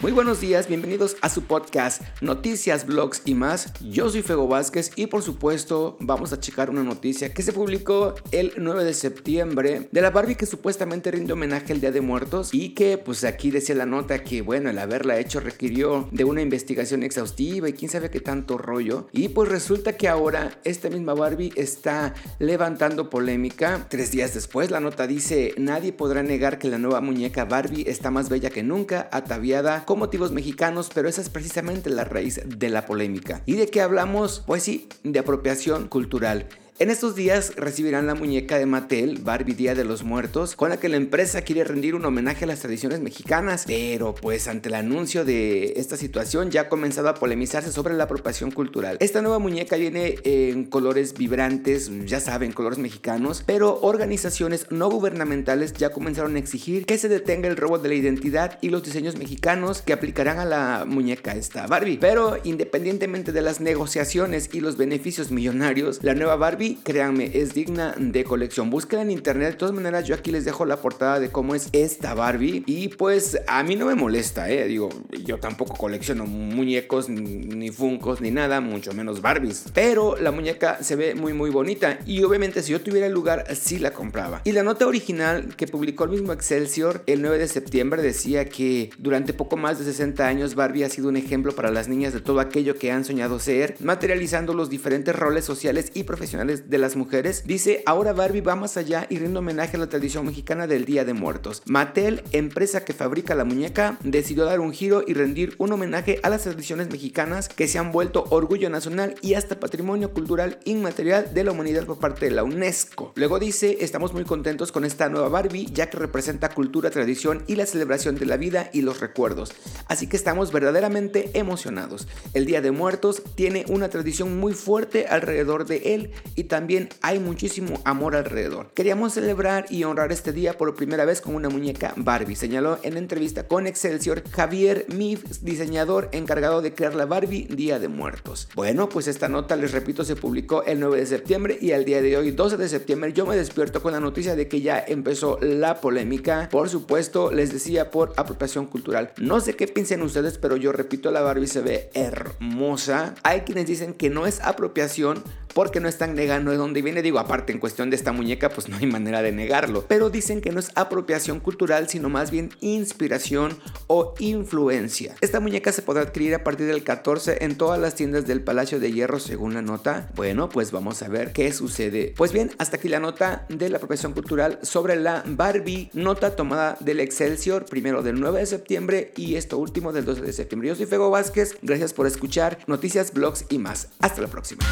Muy buenos días, bienvenidos a su podcast Noticias, Blogs y más. Yo soy Fego Vázquez y por supuesto vamos a checar una noticia que se publicó el 9 de septiembre de la Barbie que supuestamente rinde homenaje al Día de Muertos y que pues aquí decía la nota que bueno, el haberla hecho requirió de una investigación exhaustiva y quién sabe qué tanto rollo. Y pues resulta que ahora esta misma Barbie está levantando polémica. Tres días después la nota dice, nadie podrá negar que la nueva muñeca Barbie está más bella que nunca, ataviada con motivos mexicanos, pero esa es precisamente la raíz de la polémica. ¿Y de qué hablamos? Pues sí, de apropiación cultural. En estos días recibirán la muñeca de Mattel, Barbie Día de los Muertos, con la que la empresa quiere rendir un homenaje a las tradiciones mexicanas. Pero pues ante el anuncio de esta situación ya ha comenzado a polemizarse sobre la apropiación cultural. Esta nueva muñeca viene en colores vibrantes, ya saben, colores mexicanos, pero organizaciones no gubernamentales ya comenzaron a exigir que se detenga el robo de la identidad y los diseños mexicanos que aplicarán a la muñeca esta Barbie. Pero independientemente de las negociaciones y los beneficios millonarios, la nueva Barbie créanme, es digna de colección. Búsquenla en internet. De todas maneras, yo aquí les dejo la portada de cómo es esta Barbie. Y pues a mí no me molesta, ¿eh? Digo, yo tampoco colecciono muñecos, ni funcos, ni nada, mucho menos Barbies. Pero la muñeca se ve muy, muy bonita. Y obviamente, si yo tuviera el lugar, sí la compraba. Y la nota original que publicó el mismo Excelsior el 9 de septiembre decía que durante poco más de 60 años, Barbie ha sido un ejemplo para las niñas de todo aquello que han soñado ser, materializando los diferentes roles sociales y profesionales de las mujeres, dice, ahora Barbie va más allá y rinde homenaje a la tradición mexicana del Día de Muertos. Mattel, empresa que fabrica la muñeca, decidió dar un giro y rendir un homenaje a las tradiciones mexicanas que se han vuelto orgullo nacional y hasta patrimonio cultural inmaterial de la humanidad por parte de la UNESCO. Luego dice, estamos muy contentos con esta nueva Barbie ya que representa cultura, tradición y la celebración de la vida y los recuerdos. Así que estamos verdaderamente emocionados. El Día de Muertos tiene una tradición muy fuerte alrededor de él y también hay muchísimo amor alrededor. Queríamos celebrar y honrar este día por primera vez con una muñeca Barbie, señaló en entrevista con Excelsior Javier Mif, diseñador encargado de crear la Barbie Día de Muertos. Bueno, pues esta nota, les repito, se publicó el 9 de septiembre y al día de hoy, 12 de septiembre, yo me despierto con la noticia de que ya empezó la polémica. Por supuesto, les decía por apropiación cultural. No sé qué piensen ustedes, pero yo repito, la Barbie se ve hermosa. Hay quienes dicen que no es apropiación porque no están negando de dónde viene. Digo, aparte en cuestión de esta muñeca, pues no hay manera de negarlo. Pero dicen que no es apropiación cultural, sino más bien inspiración o influencia. Esta muñeca se podrá adquirir a partir del 14 en todas las tiendas del Palacio de Hierro, según la nota. Bueno, pues vamos a ver qué sucede. Pues bien, hasta aquí la nota de la apropiación cultural sobre la Barbie, nota tomada del Excelsior, primero del 9 de septiembre y esto último del 12 de septiembre. Yo soy Fego Vázquez, gracias por escuchar noticias, blogs y más. Hasta la próxima.